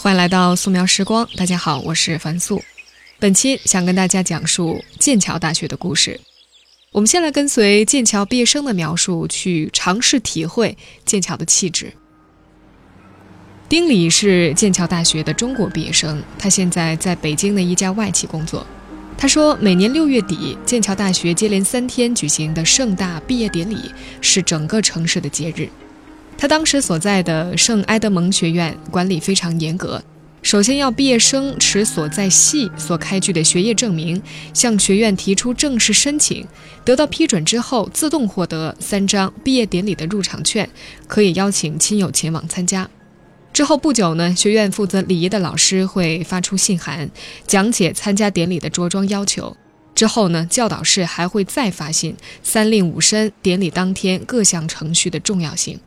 欢迎来到素描时光，大家好，我是樊素。本期想跟大家讲述剑桥大学的故事。我们先来跟随剑桥毕业生的描述，去尝试体会剑桥的气质。丁礼是剑桥大学的中国毕业生，他现在在北京的一家外企工作。他说，每年六月底，剑桥大学接连三天举行的盛大毕业典礼是整个城市的节日。他当时所在的圣埃德蒙学院管理非常严格，首先要毕业生持所在系所开具的学业证明，向学院提出正式申请，得到批准之后，自动获得三张毕业典礼的入场券，可以邀请亲友前往参加。之后不久呢，学院负责礼仪的老师会发出信函，讲解参加典礼的着装要求。之后呢，教导室还会再发信，三令五申典礼当天各项程序的重要性。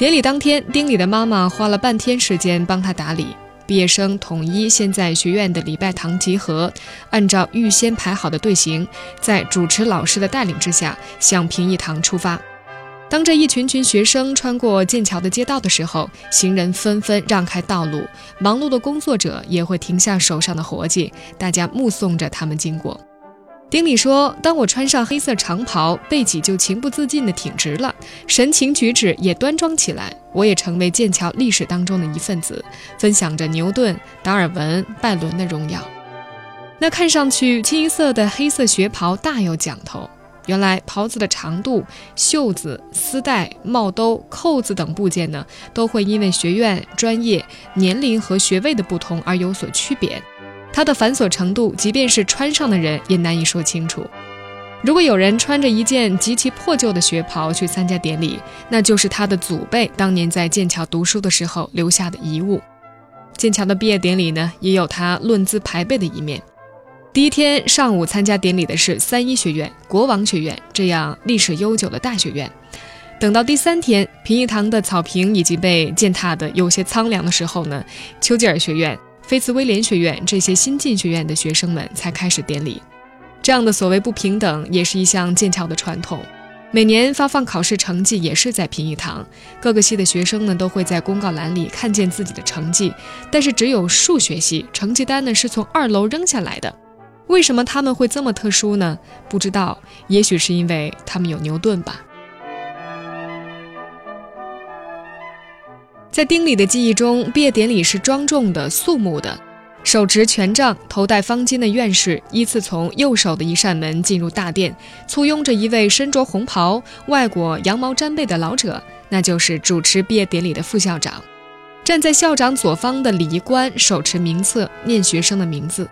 典礼当天，丁礼的妈妈花了半天时间帮他打理。毕业生统一先在学院的礼拜堂集合，按照预先排好的队形，在主持老师的带领之下，向平义堂出发。当这一群群学生穿过剑桥的街道的时候，行人纷纷让开道路，忙碌的工作者也会停下手上的活计，大家目送着他们经过。丁礼说：“当我穿上黑色长袍，背脊就情不自禁地挺直了，神情举止也端庄起来。我也成为剑桥历史当中的一份子，分享着牛顿、达尔文、拜伦的荣耀。那看上去清一色的黑色学袍大有讲头。原来袍子的长度、袖子、丝带、帽兜、扣子等部件呢，都会因为学院、专业、年龄和学位的不同而有所区别。”它的繁琐程度，即便是穿上的人也难以说清楚。如果有人穿着一件极其破旧的学袍去参加典礼，那就是他的祖辈当年在剑桥读书的时候留下的遗物。剑桥的毕业典礼呢，也有他论资排辈的一面。第一天上午参加典礼的是三一学院、国王学院这样历史悠久的大学院。等到第三天，平义堂的草坪已经被践踏得有些苍凉的时候呢，丘吉尔学院。菲茨威廉学院这些新进学院的学生们才开始典礼，这样的所谓不平等也是一项剑桥的传统。每年发放考试成绩也是在平义堂，各个系的学生呢都会在公告栏里看见自己的成绩，但是只有数学系成绩单呢是从二楼扔下来的。为什么他们会这么特殊呢？不知道，也许是因为他们有牛顿吧。在丁礼的记忆中，毕业典礼是庄重的、肃穆的。手持权杖、头戴方巾的院士依次从右手的一扇门进入大殿，簇拥着一位身着红袍、外裹羊毛毡被的老者，那就是主持毕业典礼的副校长。站在校长左方的礼仪官手持名册念学生的名字。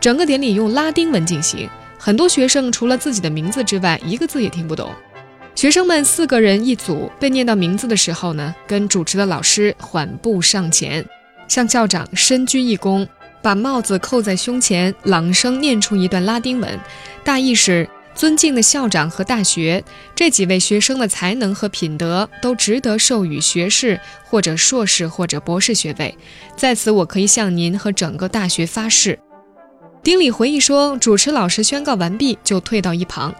整个典礼用拉丁文进行，很多学生除了自己的名字之外，一个字也听不懂。学生们四个人一组，被念到名字的时候呢，跟主持的老师缓步上前，向校长深鞠一躬，把帽子扣在胸前，朗声念出一段拉丁文，大意是：尊敬的校长和大学，这几位学生的才能和品德都值得授予学士或者硕士或者博士学位，在此我可以向您和整个大学发誓。丁礼回忆说，主持老师宣告完毕，就退到一旁。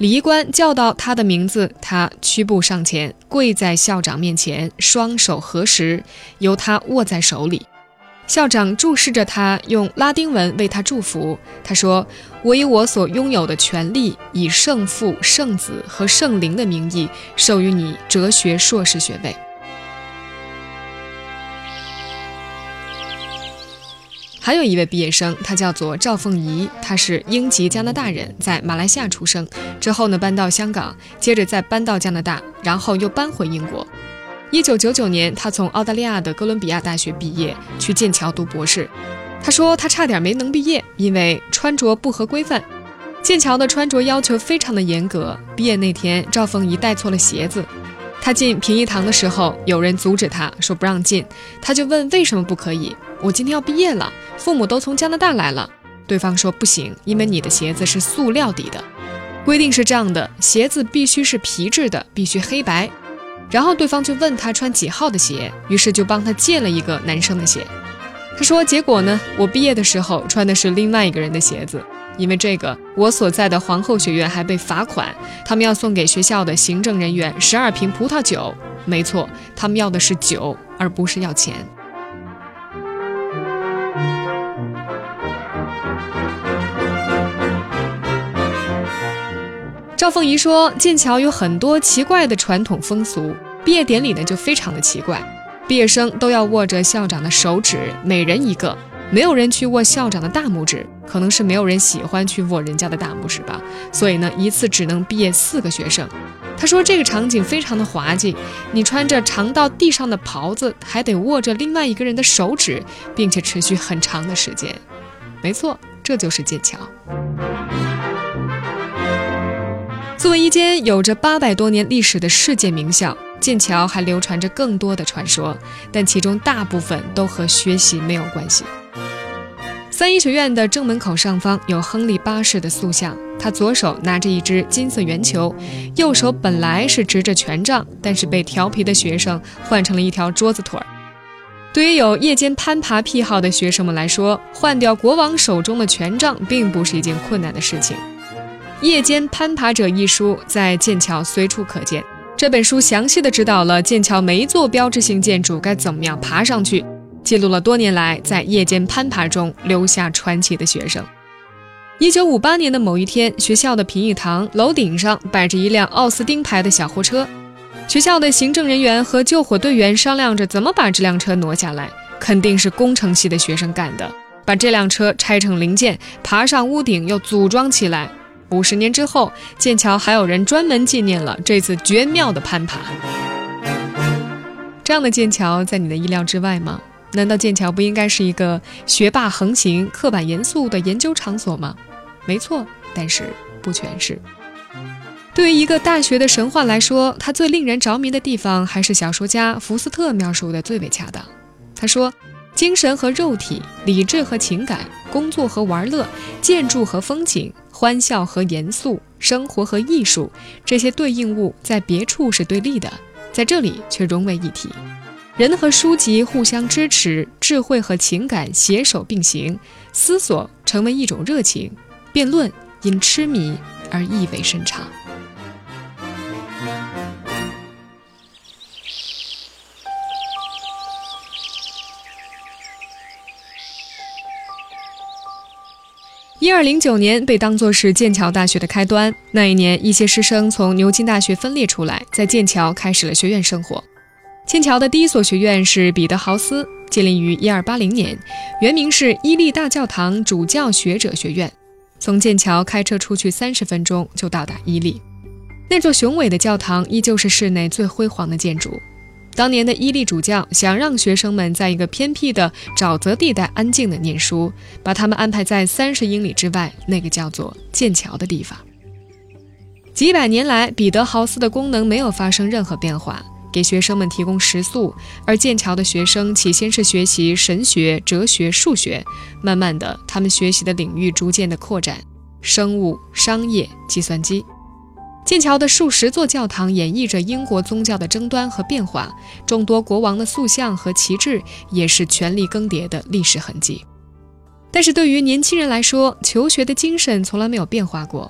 礼仪官叫到他的名字，他屈步上前，跪在校长面前，双手合十，由他握在手里。校长注视着他，用拉丁文为他祝福。他说：“我以我所拥有的权利，以圣父、圣子和圣灵的名义，授予你哲学硕士学位。”还有一位毕业生，他叫做赵凤仪，他是英籍加拿大人，在马来西亚出生，之后呢搬到香港，接着再搬到加拿大，然后又搬回英国。一九九九年，他从澳大利亚的哥伦比亚大学毕业，去剑桥读博士。他说他差点没能毕业，因为穿着不合规范。剑桥的穿着要求非常的严格。毕业那天，赵凤仪带错了鞋子。他进平义堂的时候，有人阻止他说不让进，他就问为什么不可以？我今天要毕业了，父母都从加拿大来了。对方说不行，因为你的鞋子是塑料底的，规定是这样的，鞋子必须是皮质的，必须黑白。然后对方就问他穿几号的鞋，于是就帮他借了一个男生的鞋。他说结果呢，我毕业的时候穿的是另外一个人的鞋子。因为这个，我所在的皇后学院还被罚款，他们要送给学校的行政人员十二瓶葡萄酒。没错，他们要的是酒，而不是要钱。赵凤仪说，剑桥有很多奇怪的传统风俗，毕业典礼呢就非常的奇怪，毕业生都要握着校长的手指，每人一个。没有人去握校长的大拇指，可能是没有人喜欢去握人家的大拇指吧。所以呢，一次只能毕业四个学生。他说这个场景非常的滑稽，你穿着长到地上的袍子，还得握着另外一个人的手指，并且持续很长的时间。没错，这就是剑桥。作为一间有着八百多年历史的世界名校。剑桥还流传着更多的传说，但其中大部分都和学习没有关系。三一学院的正门口上方有亨利八世的塑像，他左手拿着一只金色圆球，右手本来是执着权杖，但是被调皮的学生换成了一条桌子腿儿。对于有夜间攀爬癖好的学生们来说，换掉国王手中的权杖并不是一件困难的事情。《夜间攀爬者》一书在剑桥随处可见。这本书详细的指导了剑桥每一座标志性建筑该怎么样爬上去，记录了多年来在夜间攀爬中留下传奇的学生。一九五八年的某一天，学校的评议堂楼顶上摆着一辆奥斯汀牌的小货车，学校的行政人员和救火队员商量着怎么把这辆车挪下来，肯定是工程系的学生干的，把这辆车拆成零件，爬上屋顶又组装起来。五十年之后，剑桥还有人专门纪念了这次绝妙的攀爬。这样的剑桥在你的意料之外吗？难道剑桥不应该是一个学霸横行、刻板严肃的研究场所吗？没错，但是不全是。对于一个大学的神话来说，它最令人着迷的地方还是小说家福斯特描述的最为恰当。他说：“精神和肉体，理智和情感，工作和玩乐，建筑和风景。”欢笑和严肃，生活和艺术，这些对应物在别处是对立的，在这里却融为一体。人和书籍互相支持，智慧和情感携手并行，思索成为一种热情，辩论因痴迷而意味深长。二零九年被当作是剑桥大学的开端。那一年，一些师生从牛津大学分裂出来，在剑桥开始了学院生活。剑桥的第一所学院是彼得豪斯，建立于一二八零年，原名是伊利大教堂主教学者学院。从剑桥开车出去三十分钟就到达伊利。那座雄伟的教堂依旧是市内最辉煌的建筑。当年的伊利主教想让学生们在一个偏僻的沼泽地带安静地念书，把他们安排在三十英里之外那个叫做剑桥的地方。几百年来，彼得豪斯的功能没有发生任何变化，给学生们提供食宿。而剑桥的学生起先是学习神学、哲学、数学，慢慢的，他们学习的领域逐渐的扩展，生物、商业、计算机。剑桥的数十座教堂演绎着英国宗教的争端和变化，众多国王的塑像和旗帜也是权力更迭的历史痕迹。但是对于年轻人来说，求学的精神从来没有变化过。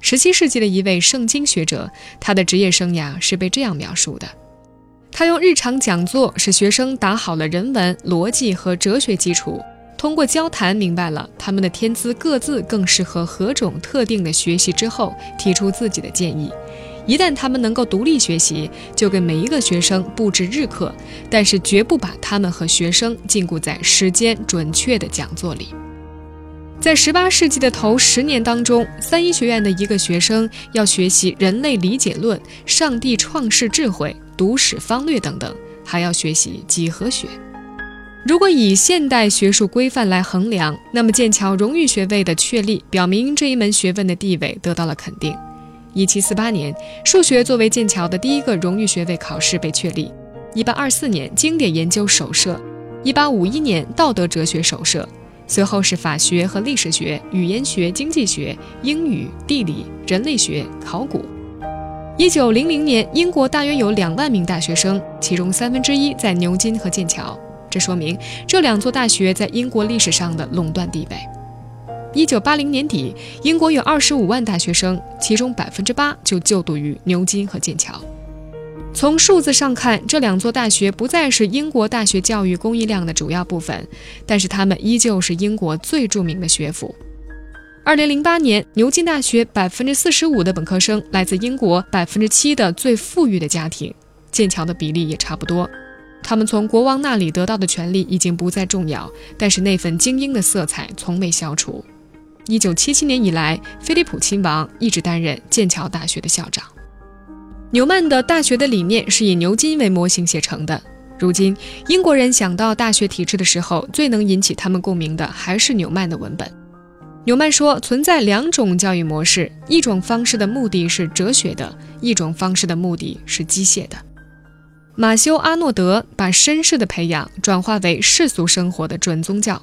十七世纪的一位圣经学者，他的职业生涯是被这样描述的：他用日常讲座使学生打好了人文、逻辑和哲学基础。通过交谈明白了他们的天资各自更适合何种特定的学习之后，提出自己的建议。一旦他们能够独立学习，就给每一个学生布置日课，但是绝不把他们和学生禁锢在时间准确的讲座里。在十八世纪的头十年当中，三一学院的一个学生要学习人类理解论、上帝创世智慧、读史方略等等，还要学习几何学。如果以现代学术规范来衡量，那么剑桥荣誉学位的确立，表明这一门学问的地位得到了肯定。一七四八年，数学作为剑桥的第一个荣誉学位考试被确立；一八二四年，经典研究首设；一八五一年，道德哲学首设；随后是法学和历史学、语言学、经济学、英语、地理、人类学、考古。一九零零年，英国大约有两万名大学生，其中三分之一在牛津和剑桥。这说明这两座大学在英国历史上的垄断地位。一九八零年底，英国有二十五万大学生，其中百分之八就就读于牛津和剑桥。从数字上看，这两座大学不再是英国大学教育供应量的主要部分，但是它们依旧是英国最著名的学府。二零零八年，牛津大学百分之四十五的本科生来自英国百分之七的最富裕的家庭，剑桥的比例也差不多。他们从国王那里得到的权利已经不再重要，但是那份精英的色彩从未消除。一九七七年以来，菲利普亲王一直担任剑桥大学的校长。纽曼的大学的理念是以牛津为模型写成的。如今，英国人想到大学体制的时候，最能引起他们共鸣的还是纽曼的文本。纽曼说，存在两种教育模式，一种方式的目的是哲学的，一种方式的目的是机械的。马修·阿诺德把绅士的培养转化为世俗生活的准宗教，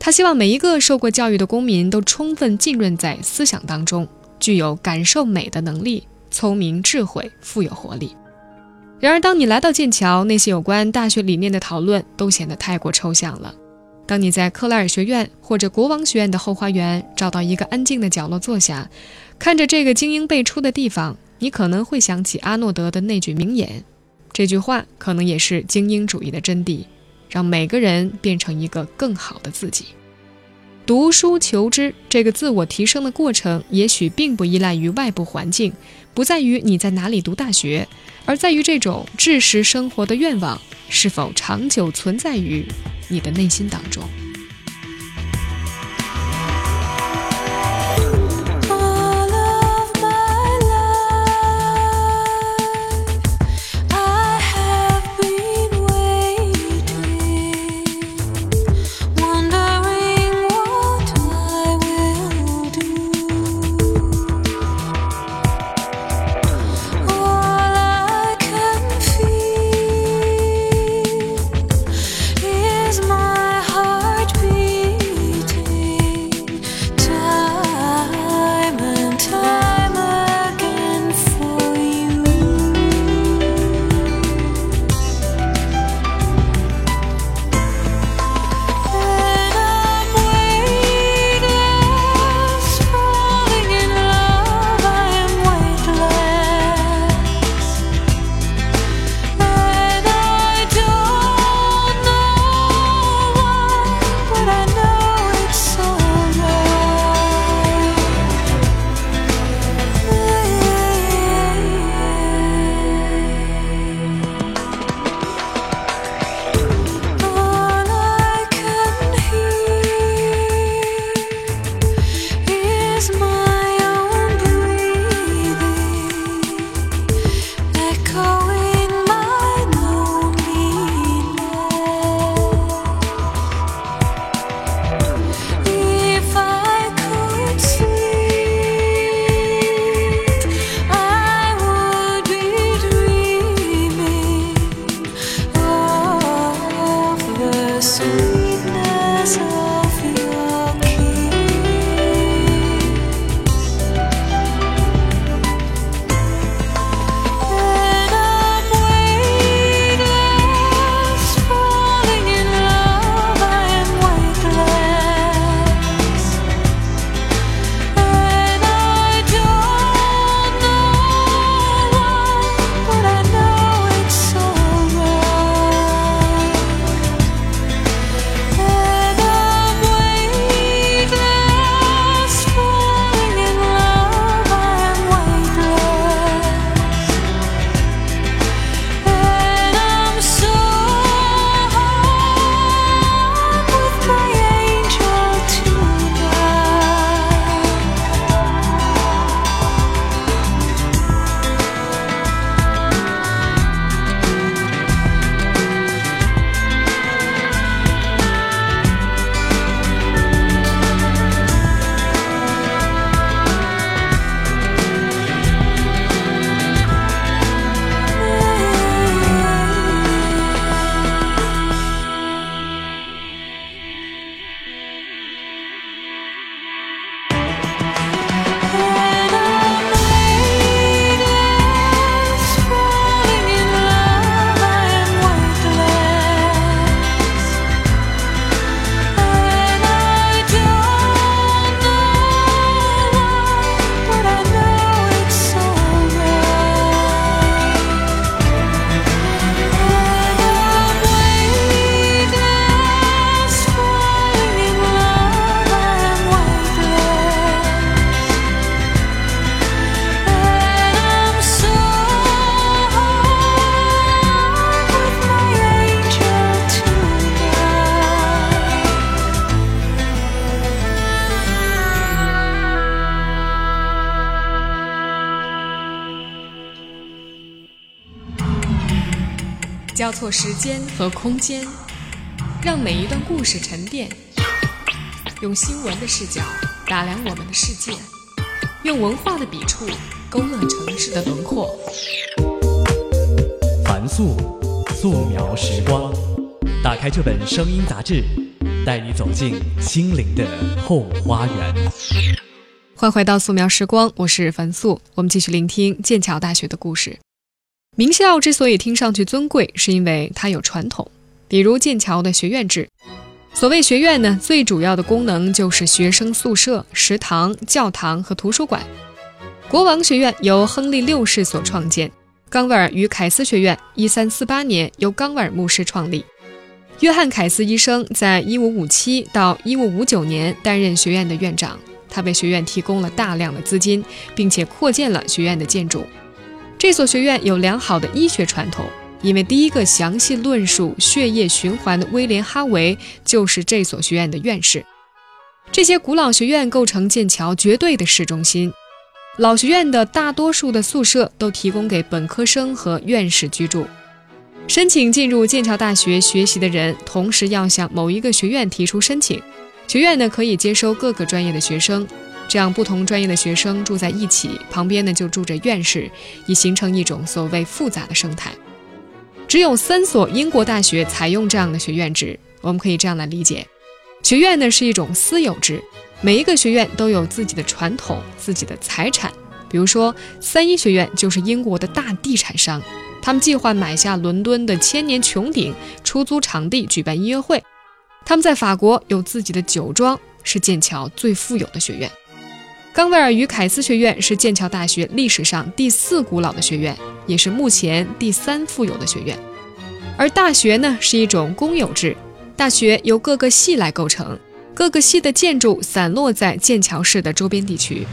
他希望每一个受过教育的公民都充分浸润在思想当中，具有感受美的能力。聪明、智慧、富有活力。然而，当你来到剑桥，那些有关大学理念的讨论都显得太过抽象了。当你在克莱尔学院或者国王学院的后花园找到一个安静的角落坐下，看着这个精英辈出的地方，你可能会想起阿诺德的那句名言。这句话可能也是精英主义的真谛：让每个人变成一个更好的自己。读书求知这个自我提升的过程，也许并不依赖于外部环境，不在于你在哪里读大学，而在于这种知识生活的愿望是否长久存在于你的内心当中。交错时间和空间，让每一段故事沉淀。用新闻的视角打量我们的世界，用文化的笔触勾勒城市的轮廓。凡素，素描时光。打开这本声音杂志，带你走进心灵的后花园。欢迎回到素描时光，我是樊素。我们继续聆听剑桥大学的故事。名校之所以听上去尊贵，是因为它有传统，比如剑桥的学院制。所谓学院呢，最主要的功能就是学生宿舍、食堂、教堂和图书馆。国王学院由亨利六世所创建，冈维尔与凯斯学院一三四八年由冈维尔牧师创立。约翰凯斯医生在一五五七到一五五九年担任学院的院长，他为学院提供了大量的资金，并且扩建了学院的建筑。这所学院有良好的医学传统，因为第一个详细论述血液循环的威廉·哈维就是这所学院的院士。这些古老学院构成剑桥绝对的市中心。老学院的大多数的宿舍都提供给本科生和院士居住。申请进入剑桥大学学习的人，同时要向某一个学院提出申请。学院呢可以接收各个专业的学生。这样，不同专业的学生住在一起，旁边呢就住着院士，以形成一种所谓复杂的生态。只有三所英国大学采用这样的学院制。我们可以这样来理解：学院呢是一种私有制，每一个学院都有自己的传统、自己的财产。比如说，三一学院就是英国的大地产商，他们计划买下伦敦的千年穹顶，出租场地举办音乐会。他们在法国有自己的酒庄，是剑桥最富有的学院。冈维尔与凯斯学院是剑桥大学历史上第四古老的学院，也是目前第三富有的学院。而大学呢，是一种公有制，大学由各个系来构成，各个系的建筑散落在剑桥市的周边地区。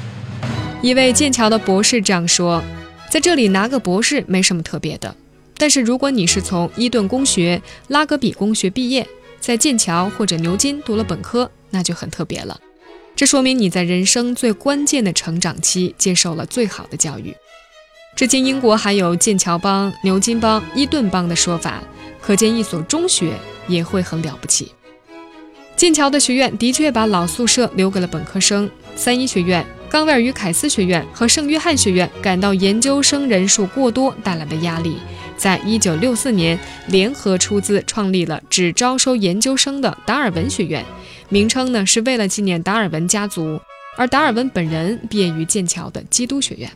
一位剑桥的博士这样说：“在这里拿个博士没什么特别的，但是如果你是从伊顿公学、拉格比公学毕业，在剑桥或者牛津读了本科，那就很特别了。”这说明你在人生最关键的成长期接受了最好的教育。至今，英国还有剑桥帮、牛津帮、伊顿帮的说法，可见一所中学也会很了不起。剑桥的学院的确把老宿舍留给了本科生。三一学院、冈维尔与凯斯学院和圣约翰学院感到研究生人数过多带来的压力，在一九六四年联合出资创立了只招收研究生的达尔文学院。名称呢是为了纪念达尔文家族，而达尔文本人毕业于剑桥的基督学院。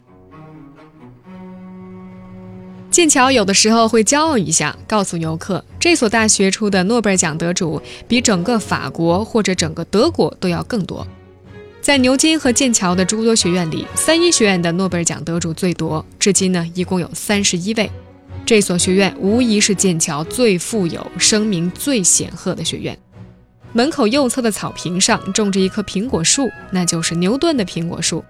剑桥有的时候会骄傲一下，告诉游客，这所大学出的诺贝尔奖得主比整个法国或者整个德国都要更多。在牛津和剑桥的诸多学院里，三一学院的诺贝尔奖得主最多，至今呢一共有三十一位。这所学院无疑是剑桥最富有、声名最显赫的学院。门口右侧的草坪上种着一棵苹果树，那就是牛顿的苹果树。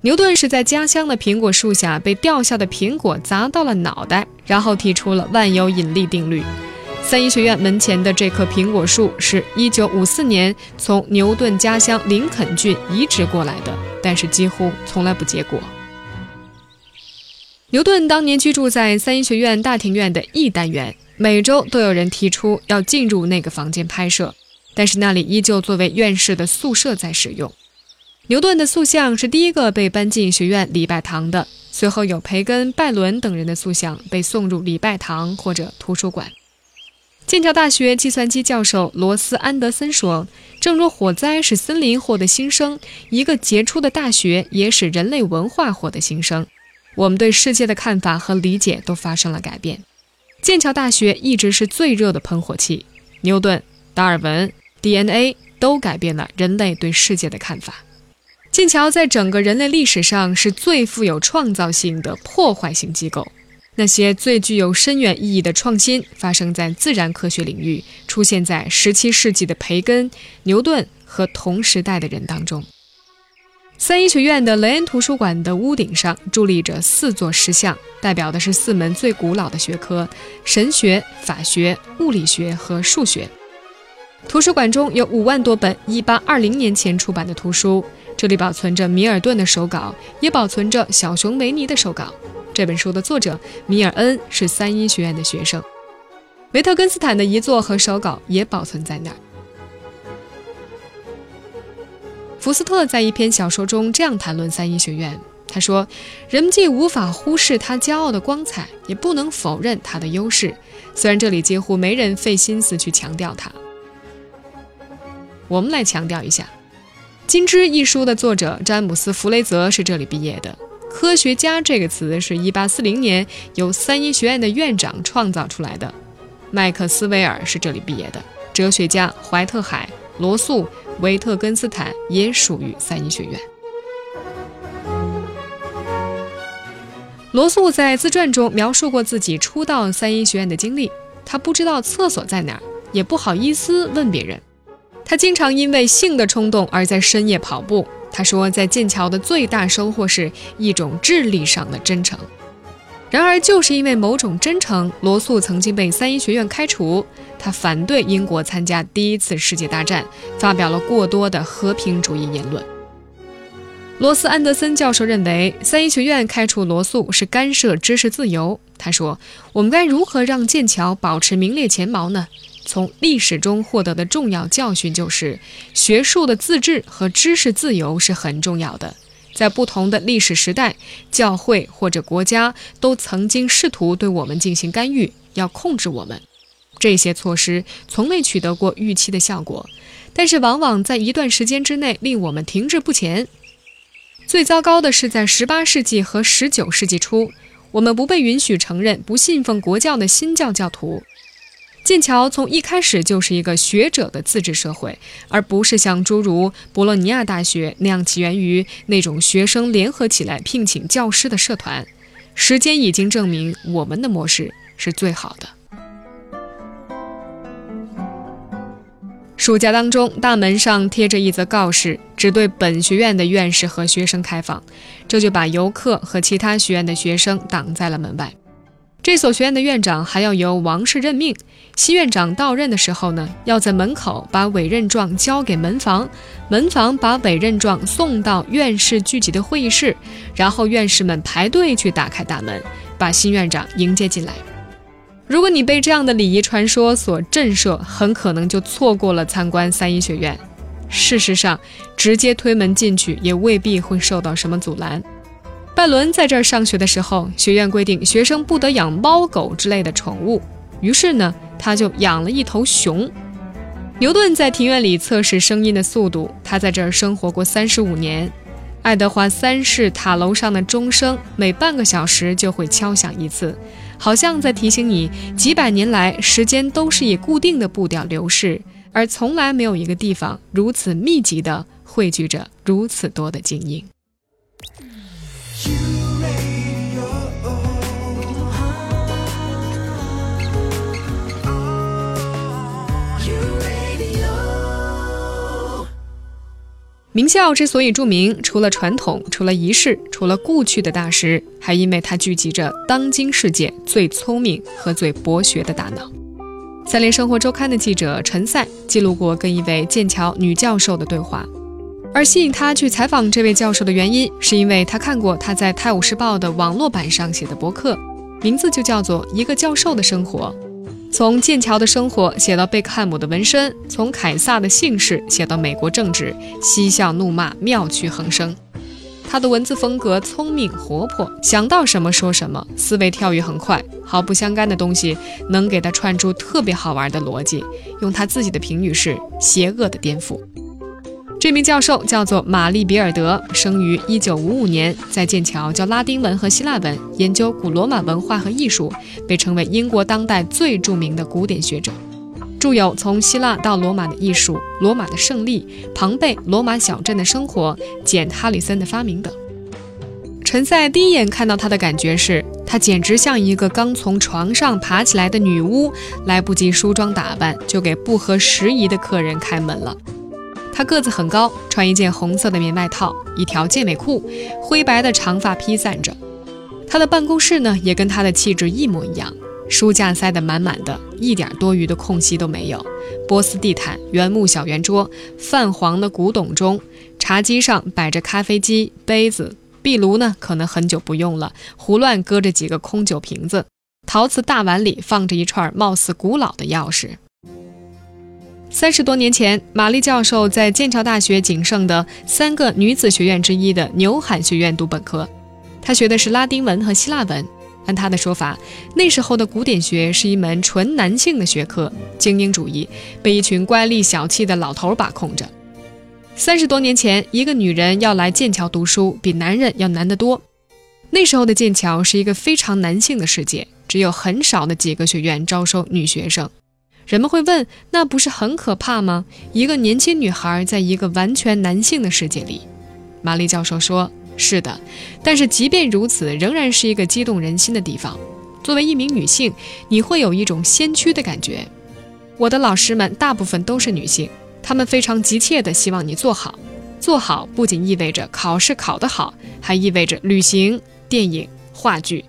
牛顿是在家乡的苹果树下被掉下的苹果砸到了脑袋，然后提出了万有引力定律。三一学院门前的这棵苹果树是一九五四年从牛顿家乡林肯郡移植过来的，但是几乎从来不结果。牛顿当年居住在三一学院大庭院的 E 单元，每周都有人提出要进入那个房间拍摄。但是那里依旧作为院士的宿舍在使用。牛顿的塑像是第一个被搬进学院礼拜堂的，随后有培根、拜伦等人的塑像被送入礼拜堂或者图书馆。剑桥大学计算机教授罗斯·安德森说：“正如火灾使森林获得新生，一个杰出的大学也使人类文化获得新生。我们对世界的看法和理解都发生了改变。剑桥大学一直是最热的喷火器。牛顿、达尔文。” DNA 都改变了人类对世界的看法。剑桥在整个人类历史上是最富有创造性的破坏性机构。那些最具有深远意义的创新发生在自然科学领域，出现在17世纪的培根、牛顿和同时代的人当中。三一学院的雷恩图书馆的屋顶上伫立着四座石像，代表的是四门最古老的学科：神学、法学、物理学和数学。图书馆中有五万多本1820年前出版的图书，这里保存着米尔顿的手稿，也保存着小熊维尼的手稿。这本书的作者米尔恩是三一学院的学生。维特根斯坦的遗作和手稿也保存在那儿。福斯特在一篇小说中这样谈论三一学院，他说：“人们既无法忽视他骄傲的光彩，也不能否认他的优势，虽然这里几乎没人费心思去强调它。”我们来强调一下，《金枝》一书的作者詹姆斯·弗雷泽是这里毕业的。科学家这个词是一八四零年由三一学院的院长创造出来的。麦克斯韦尔是这里毕业的。哲学家怀特海、罗素。维特根斯坦也属于三一学院。罗素在自传中描述过自己初到三一学院的经历。他不知道厕所在哪儿，也不好意思问别人。他经常因为性的冲动而在深夜跑步。他说，在剑桥的最大收获是一种智力上的真诚。然而，就是因为某种真诚，罗素曾经被三一学院开除。他反对英国参加第一次世界大战，发表了过多的和平主义言论。罗斯安德森教授认为，三一学院开除罗素是干涉知识自由。他说：“我们该如何让剑桥保持名列前茅呢？从历史中获得的重要教训就是，学术的自治和知识自由是很重要的。”在不同的历史时代，教会或者国家都曾经试图对我们进行干预，要控制我们。这些措施从未取得过预期的效果，但是往往在一段时间之内令我们停滞不前。最糟糕的是，在18世纪和19世纪初，我们不被允许承认不信奉国教的新教教徒。剑桥从一开始就是一个学者的自治社会，而不是像诸如博洛尼亚大学那样起源于那种学生联合起来聘请教师的社团。时间已经证明，我们的模式是最好的。暑假当中，大门上贴着一则告示，只对本学院的院士和学生开放，这就把游客和其他学院的学生挡在了门外。这所学院的院长还要由王室任命。新院长到任的时候呢，要在门口把委任状交给门房，门房把委任状送到院士聚集的会议室，然后院士们排队去打开大门，把新院长迎接进来。如果你被这样的礼仪传说所震慑，很可能就错过了参观三一学院。事实上，直接推门进去也未必会受到什么阻拦。拜伦在这儿上学的时候，学院规定学生不得养猫狗之类的宠物，于是呢，他就养了一头熊。牛顿在庭院里测试声音的速度，他在这儿生活过三十五年。爱德华三世塔楼上的钟声每半个小时就会敲响一次，好像在提醒你，几百年来时间都是以固定的步调流逝，而从来没有一个地方如此密集地汇聚着如此多的精英。名校之所以著名，除了传统，除了仪式，除了故去的大师，还因为它聚集着当今世界最聪明和最博学的大脑。三联生活周刊的记者陈赛记录过跟一位剑桥女教授的对话。而吸引他去采访这位教授的原因，是因为他看过他在《泰晤士报》的网络版上写的博客，名字就叫做《一个教授的生活》。从剑桥的生活写到贝克汉姆的纹身，从凯撒的姓氏写到美国政治，嬉笑怒骂，妙趣横生。他的文字风格聪明活泼，想到什么说什么，思维跳跃很快，毫不相干的东西能给他串出特别好玩的逻辑。用他自己的评语是：邪恶的颠覆。这名教授叫做玛丽·比尔德，生于1955年，在剑桥教拉丁文和希腊文，研究古罗马文化和艺术，被称为英国当代最著名的古典学者，著有《从希腊到罗马的艺术》《罗马的胜利》《庞贝罗马小镇的生活》《简·哈里森的发明》等。陈赛第一眼看到他的感觉是，他简直像一个刚从床上爬起来的女巫，来不及梳妆打扮，就给不合时宜的客人开门了。他个子很高，穿一件红色的棉外套，一条健美裤，灰白的长发披散着。他的办公室呢，也跟他的气质一模一样，书架塞得满满的，一点多余的空隙都没有。波斯地毯，原木小圆桌，泛黄的古董钟，茶几上摆着咖啡机、杯子，壁炉呢可能很久不用了，胡乱搁着几个空酒瓶子。陶瓷大碗里放着一串貌似古老的钥匙。三十多年前，玛丽教授在剑桥大学仅剩的三个女子学院之一的纽罕学院读本科，她学的是拉丁文和希腊文。按她的说法，那时候的古典学是一门纯男性的学科，精英主义被一群乖戾小气的老头把控着。三十多年前，一个女人要来剑桥读书，比男人要难得多。那时候的剑桥是一个非常男性的世界，只有很少的几个学院招收女学生。人们会问：那不是很可怕吗？一个年轻女孩在一个完全男性的世界里。玛丽教授说：“是的，但是即便如此，仍然是一个激动人心的地方。作为一名女性，你会有一种先驱的感觉。我的老师们大部分都是女性，她们非常急切地希望你做好。做好不仅意味着考试考得好，还意味着旅行、电影、话剧。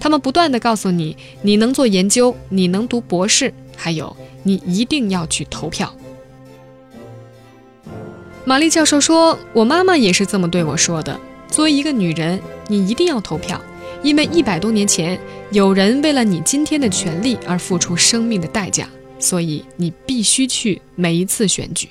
他们不断地告诉你：你能做研究，你能读博士。”还有，你一定要去投票。玛丽教授说：“我妈妈也是这么对我说的。作为一个女人，你一定要投票，因为一百多年前有人为了你今天的权利而付出生命的代价，所以你必须去每一次选举。”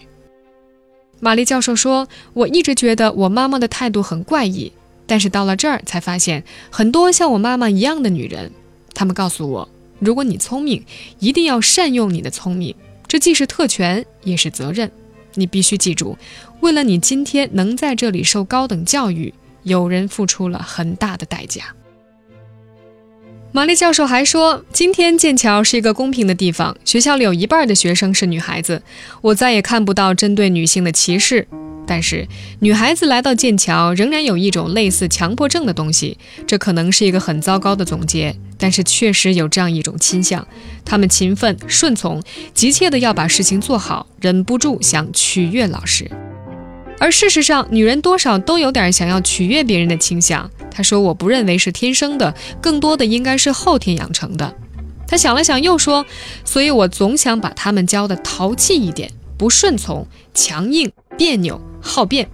玛丽教授说：“我一直觉得我妈妈的态度很怪异，但是到了这儿才发现，很多像我妈妈一样的女人，她们告诉我。”如果你聪明，一定要善用你的聪明，这既是特权，也是责任。你必须记住，为了你今天能在这里受高等教育，有人付出了很大的代价。玛丽教授还说，今天剑桥是一个公平的地方，学校里有一半的学生是女孩子，我再也看不到针对女性的歧视。但是，女孩子来到剑桥仍然有一种类似强迫症的东西，这可能是一个很糟糕的总结，但是确实有这样一种倾向：她们勤奋、顺从，急切的要把事情做好，忍不住想取悦老师。而事实上，女人多少都有点想要取悦别人的倾向。她说：“我不认为是天生的，更多的应该是后天养成的。”她想了想，又说：“所以我总想把她们教的淘气一点，不顺从、强硬、别扭。”好辩，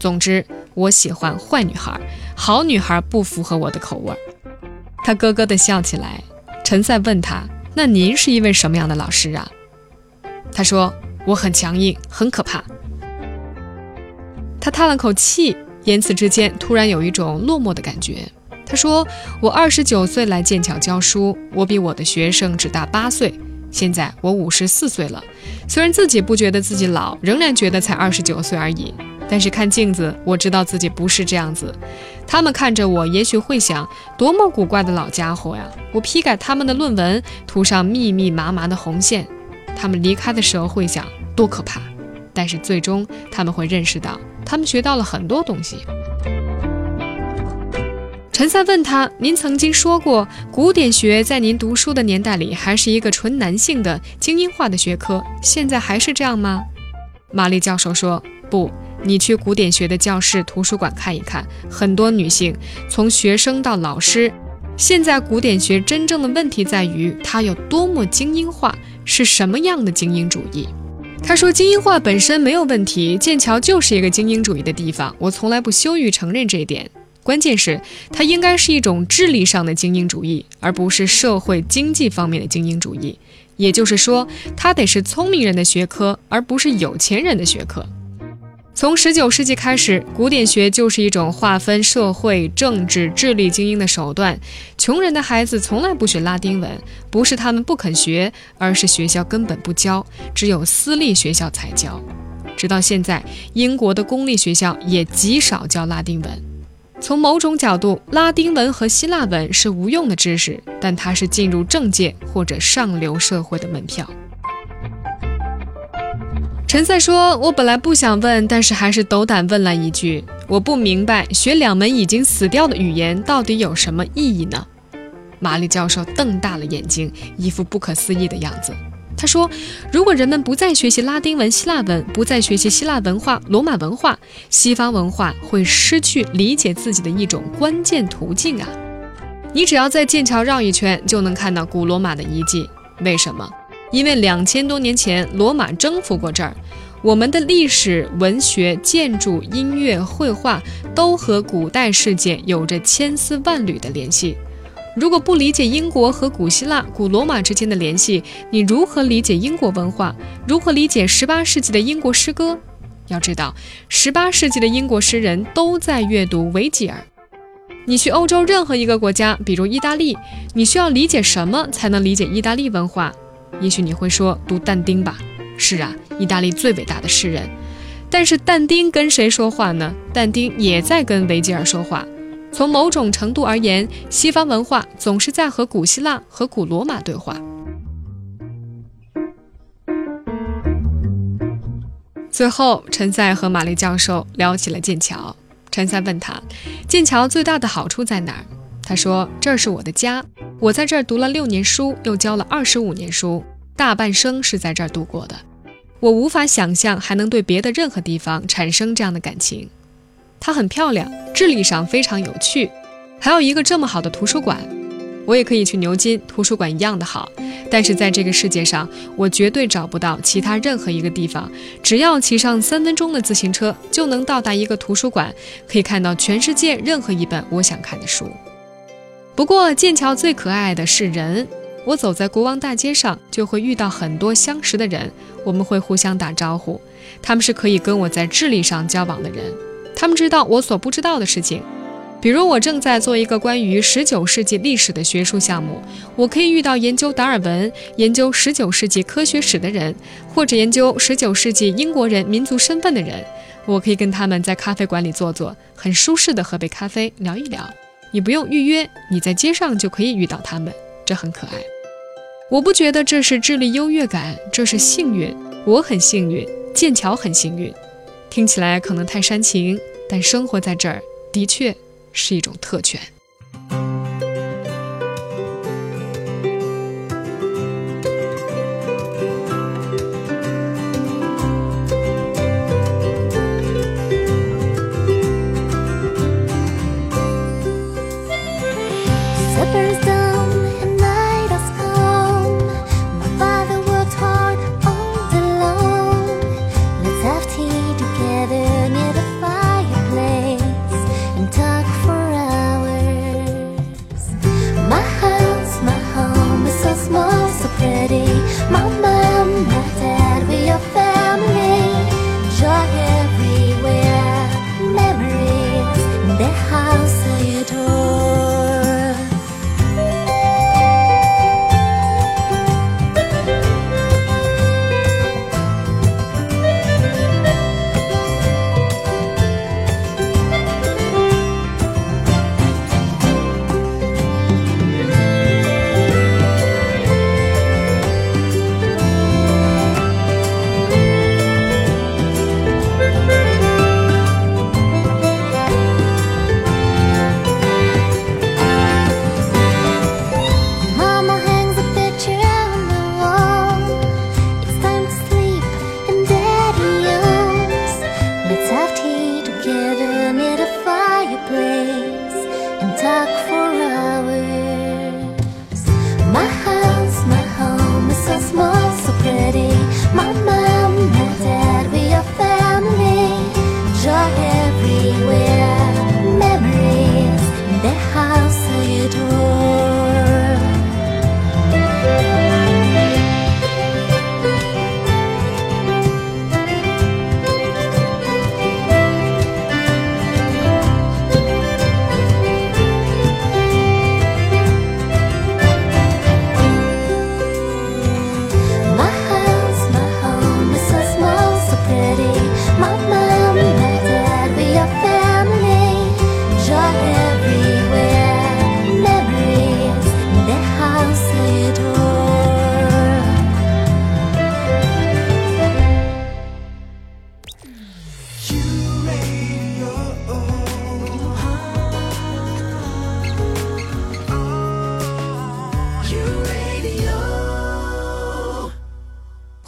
总之我喜欢坏女孩，好女孩不符合我的口味。他咯咯地笑起来。陈赛问他：“那您是一位什么样的老师啊？”他说：“我很强硬，很可怕。”他叹了口气，言辞之间突然有一种落寞的感觉。他说：“我二十九岁来剑桥教书，我比我的学生只大八岁。”现在我五十四岁了，虽然自己不觉得自己老，仍然觉得才二十九岁而已。但是看镜子，我知道自己不是这样子。他们看着我，也许会想：多么古怪的老家伙呀！我批改他们的论文，涂上密密麻麻的红线。他们离开的时候会想：多可怕！但是最终他们会认识到，他们学到了很多东西。陈赛问他：“您曾经说过，古典学在您读书的年代里还是一个纯男性的精英化的学科，现在还是这样吗？”玛丽教授说：“不，你去古典学的教室、图书馆看一看，很多女性，从学生到老师。现在古典学真正的问题在于它有多么精英化，是什么样的精英主义？”他说：“精英化本身没有问题，剑桥就是一个精英主义的地方，我从来不羞于承认这一点。”关键是，它应该是一种智力上的精英主义，而不是社会经济方面的精英主义。也就是说，它得是聪明人的学科，而不是有钱人的学科。从十九世纪开始，古典学就是一种划分社会、政治、智力精英的手段。穷人的孩子从来不学拉丁文，不是他们不肯学，而是学校根本不教，只有私立学校才教。直到现在，英国的公立学校也极少教拉丁文。从某种角度，拉丁文和希腊文是无用的知识，但它是进入政界或者上流社会的门票。陈赛说：“我本来不想问，但是还是斗胆问了一句。我不明白，学两门已经死掉的语言到底有什么意义呢？”玛丽教授瞪大了眼睛，一副不可思议的样子。他说：“如果人们不再学习拉丁文、希腊文，不再学习希腊文化、罗马文化，西方文化会失去理解自己的一种关键途径啊！你只要在剑桥绕一圈，就能看到古罗马的遗迹。为什么？因为两千多年前罗马征服过这儿。我们的历史、文学、建筑、音乐、绘画都和古代世界有着千丝万缕的联系。”如果不理解英国和古希腊、古罗马之间的联系，你如何理解英国文化？如何理解18世纪的英国诗歌？要知道，18世纪的英国诗人都在阅读维吉尔。你去欧洲任何一个国家，比如意大利，你需要理解什么才能理解意大利文化？也许你会说读但丁吧。是啊，意大利最伟大的诗人。但是但丁跟谁说话呢？但丁也在跟维吉尔说话。从某种程度而言，西方文化总是在和古希腊和古罗马对话。最后，陈赛和玛丽教授聊起了剑桥。陈赛问他：“剑桥最大的好处在哪儿？”他说：“这是我的家，我在这儿读了六年书，又教了二十五年书，大半生是在这儿度过的。我无法想象还能对别的任何地方产生这样的感情。”它很漂亮，智力上非常有趣，还有一个这么好的图书馆，我也可以去牛津图书馆一样的好。但是在这个世界上，我绝对找不到其他任何一个地方，只要骑上三分钟的自行车就能到达一个图书馆，可以看到全世界任何一本我想看的书。不过剑桥最可爱的是人，我走在国王大街上就会遇到很多相识的人，我们会互相打招呼，他们是可以跟我在智力上交往的人。他们知道我所不知道的事情，比如我正在做一个关于十九世纪历史的学术项目，我可以遇到研究达尔文、研究十九世纪科学史的人，或者研究十九世纪英国人民族身份的人。我可以跟他们在咖啡馆里坐坐，很舒适的喝杯咖啡，聊一聊。你不用预约，你在街上就可以遇到他们，这很可爱。我不觉得这是智力优越感，这是幸运。我很幸运，剑桥很幸运。听起来可能太煽情，但生活在这儿的确是一种特权。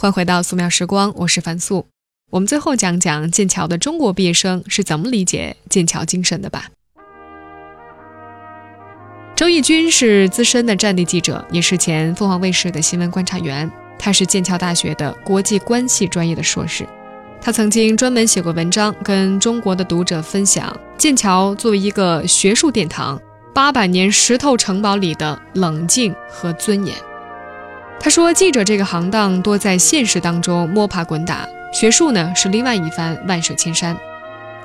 欢迎回到素描时光，我是樊素。我们最后讲讲剑桥的中国毕业生是怎么理解剑桥精神的吧。周轶君是资深的战地记者，也是前凤凰卫视的新闻观察员。他是剑桥大学的国际关系专业的硕士。他曾经专门写过文章，跟中国的读者分享剑桥作为一个学术殿堂，八百年石头城堡里的冷静和尊严。他说：“记者这个行当多在现实当中摸爬滚打，学术呢是另外一番万水千山。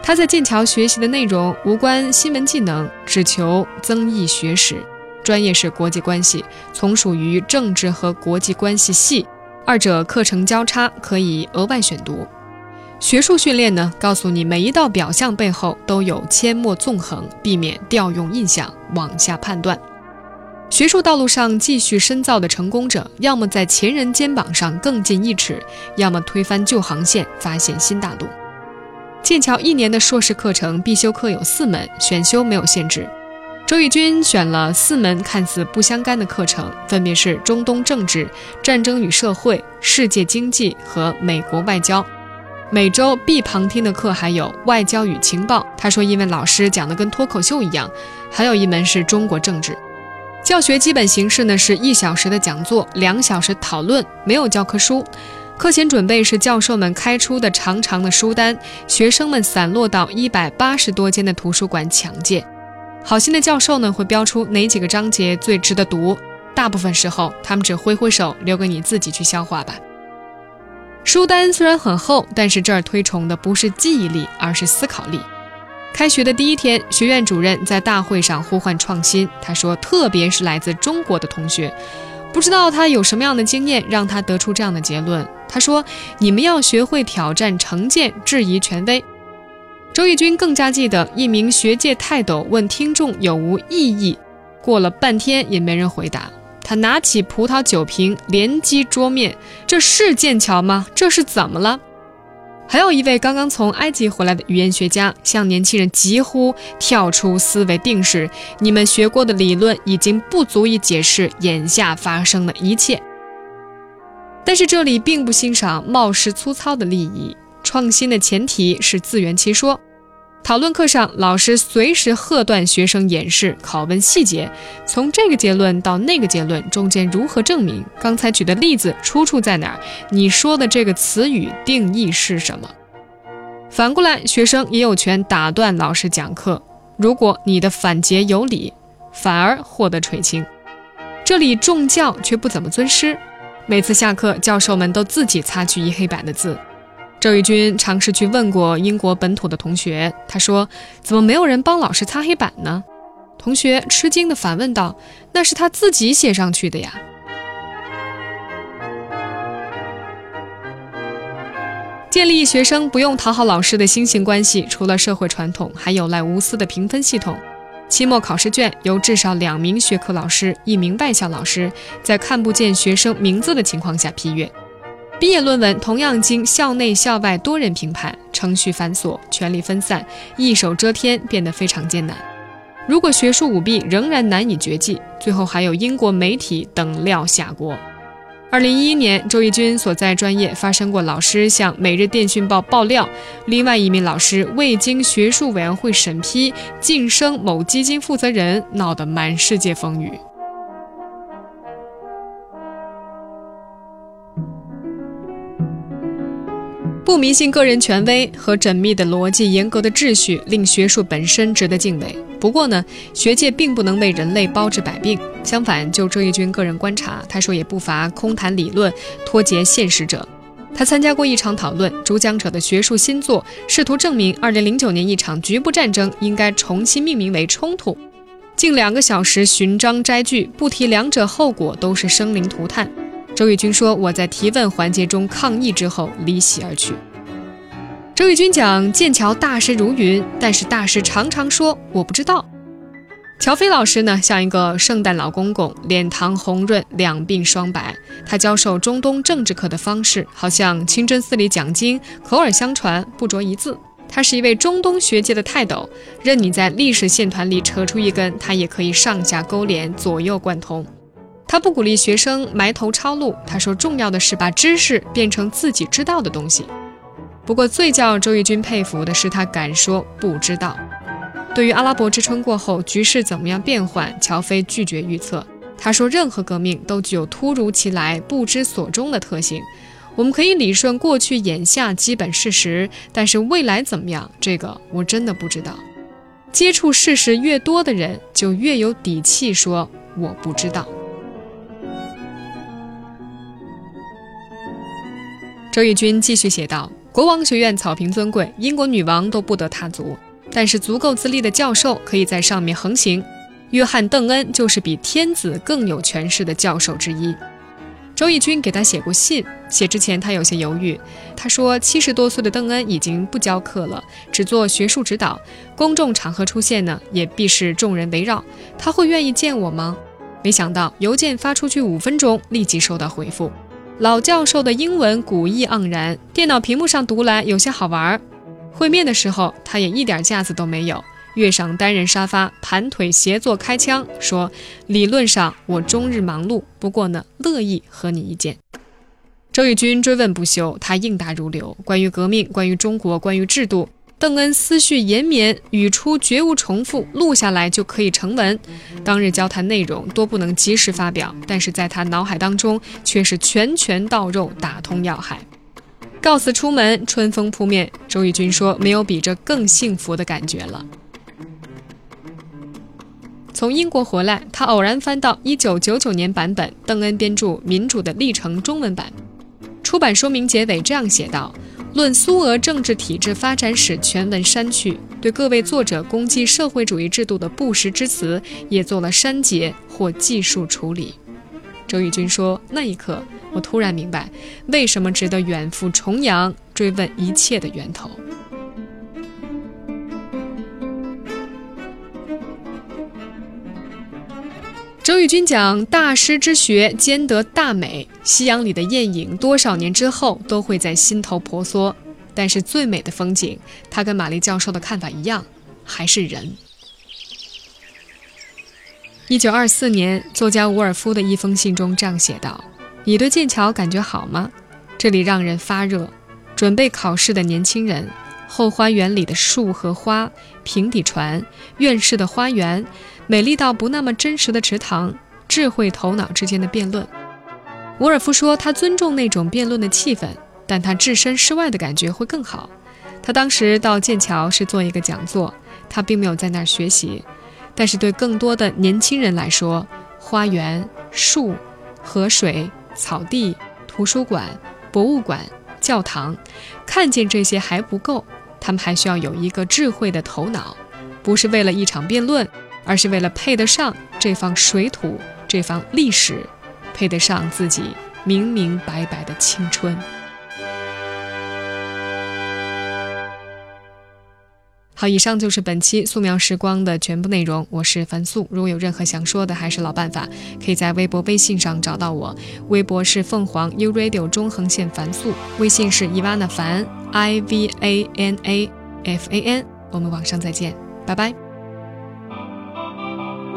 他在剑桥学习的内容无关新闻技能，只求增益学识。专业是国际关系，从属于政治和国际关系系，二者课程交叉，可以额外选读。学术训练呢，告诉你每一道表象背后都有阡陌纵横，避免调用印象往下判断。”学术道路上继续深造的成功者，要么在前人肩膀上更进一尺，要么推翻旧航线，发现新大陆。剑桥一年的硕士课程必修课有四门，选修没有限制。周轶君选了四门看似不相干的课程，分别是中东政治、战争与社会、世界经济和美国外交。每周必旁听的课还有外交与情报。他说，因为老师讲的跟脱口秀一样。还有一门是中国政治。教学基本形式呢是一小时的讲座，两小时讨论，没有教科书。课前准备是教授们开出的长长的书单，学生们散落到一百八十多间的图书馆抢借。好心的教授呢会标出哪几个章节最值得读，大部分时候他们只挥挥手，留给你自己去消化吧。书单虽然很厚，但是这儿推崇的不是记忆力，而是思考力。开学的第一天，学院主任在大会上呼唤创新。他说：“特别是来自中国的同学，不知道他有什么样的经验，让他得出这样的结论。”他说：“你们要学会挑战成见，质疑权威。”周轶君更加记得一名学界泰斗问听众有无异议，过了半天也没人回答。他拿起葡萄酒瓶连击桌面：“这是剑桥吗？这是怎么了？”还有一位刚刚从埃及回来的语言学家，向年轻人疾呼：“跳出思维定式，你们学过的理论已经不足以解释眼下发生的一切。”但是这里并不欣赏冒失粗糙的利益，创新的前提是自圆其说。讨论课上，老师随时喝断学生演示，拷问细节，从这个结论到那个结论中间如何证明？刚才举的例子出处在哪儿？你说的这个词语定义是什么？反过来，学生也有权打断老师讲课。如果你的反诘有理，反而获得垂青。这里重教却不怎么尊师，每次下课，教授们都自己擦去一黑板的字。周轶君尝试去问过英国本土的同学，他说：“怎么没有人帮老师擦黑板呢？”同学吃惊地反问道：“那是他自己写上去的呀。”建立学生不用讨好老师的新型关系，除了社会传统，还有赖无私的评分系统。期末考试卷由至少两名学科老师、一名外校老师在看不见学生名字的情况下批阅。毕业论文同样经校内校外多人评判，程序繁琐，权力分散，一手遮天变得非常艰难。如果学术舞弊仍然难以绝迹，最后还有英国媒体等料下锅。二零一一年，周轶君所在专业发生过老师向《每日电讯报》爆料，另外一名老师未经学术委员会审批晋升某基金负责人，闹得满世界风雨。不迷信个人权威和缜密的逻辑、严格的秩序，令学术本身值得敬畏。不过呢，学界并不能为人类包治百病。相反，就周轶君个人观察，他说也不乏空谈理论、脱节现实者。他参加过一场讨论，主讲者的学术新作试图证明2009年一场局部战争应该重新命名为冲突。近两个小时寻章摘句，不提两者后果都是生灵涂炭。周轶君说：“我在提问环节中抗议之后离席而去。”周轶君讲：“剑桥大师如云，但是大师常常说我不知道。”乔飞老师呢，像一个圣诞老公公，脸庞红润，两鬓霜白。他教授中东政治课的方式，好像清真寺里讲经，口耳相传，不着一字。他是一位中东学界的泰斗，任你在历史线团里扯出一根，他也可以上下勾连，左右贯通。他不鼓励学生埋头抄录，他说重要的是把知识变成自己知道的东西。不过最叫周轶君佩服的是他敢说不知道。对于阿拉伯之春过后局势怎么样变换，乔飞拒绝预测。他说任何革命都具有突如其来、不知所终的特性。我们可以理顺过去眼下基本事实，但是未来怎么样，这个我真的不知道。接触事实越多的人，就越有底气说我不知道。周轶君继续写道：“国王学院草坪尊贵，英国女王都不得踏足，但是足够资历的教授可以在上面横行。约翰·邓恩就是比天子更有权势的教授之一。”周轶君给他写过信，写之前他有些犹豫。他说：“七十多岁的邓恩已经不教课了，只做学术指导，公众场合出现呢，也必是众人围绕。他会愿意见我吗？”没想到邮件发出去五分钟，立即收到回复。老教授的英文古意盎然，电脑屏幕上读来有些好玩。会面的时候，他也一点架子都没有。跃上单人沙发，盘腿斜坐，开枪说：“理论上我终日忙碌，不过呢，乐意和你一见。”周轶君追问不休，他应答如流。关于革命，关于中国，关于制度，邓恩思绪延绵，语出绝无重复，录下来就可以成文。当日交谈内容多不能及时发表，但是在他脑海当中却是拳拳到肉，打通要害。告辞出门，春风扑面。周轶君说：“没有比这更幸福的感觉了。”从英国回来，他偶然翻到1999年版本邓恩编著《民主的历程》中文版，出版说明结尾这样写道：“论苏俄政治体制发展史全文删去，对各位作者攻击社会主义制度的不实之词也做了删节或技术处理。”周玉军说：“那一刻，我突然明白，为什么值得远赴重洋追问一切的源头。”周轶君讲大师之学兼得大美，夕阳里的艳影，多少年之后都会在心头婆娑。但是最美的风景，他跟玛丽教授的看法一样，还是人。一九二四年，作家伍尔夫的一封信中这样写道：“你对剑桥感觉好吗？这里让人发热。准备考试的年轻人，后花园里的树和花，平底船，院士的花园。”美丽到不那么真实的池塘，智慧头脑之间的辩论。伍尔夫说，他尊重那种辩论的气氛，但他置身事外的感觉会更好。他当时到剑桥是做一个讲座，他并没有在那儿学习。但是对更多的年轻人来说，花园、树、河水、草地、图书馆、博物馆、教堂，看见这些还不够，他们还需要有一个智慧的头脑，不是为了一场辩论。而是为了配得上这方水土，这方历史，配得上自己明明白白的青春。好，以上就是本期素描时光的全部内容。我是樊素，如果有任何想说的，还是老办法，可以在微博、微信上找到我。微博是凤凰 U Radio 中横线樊素，微信是伊瓦娜凡 I V A N A F A N。我们网上再见，拜拜。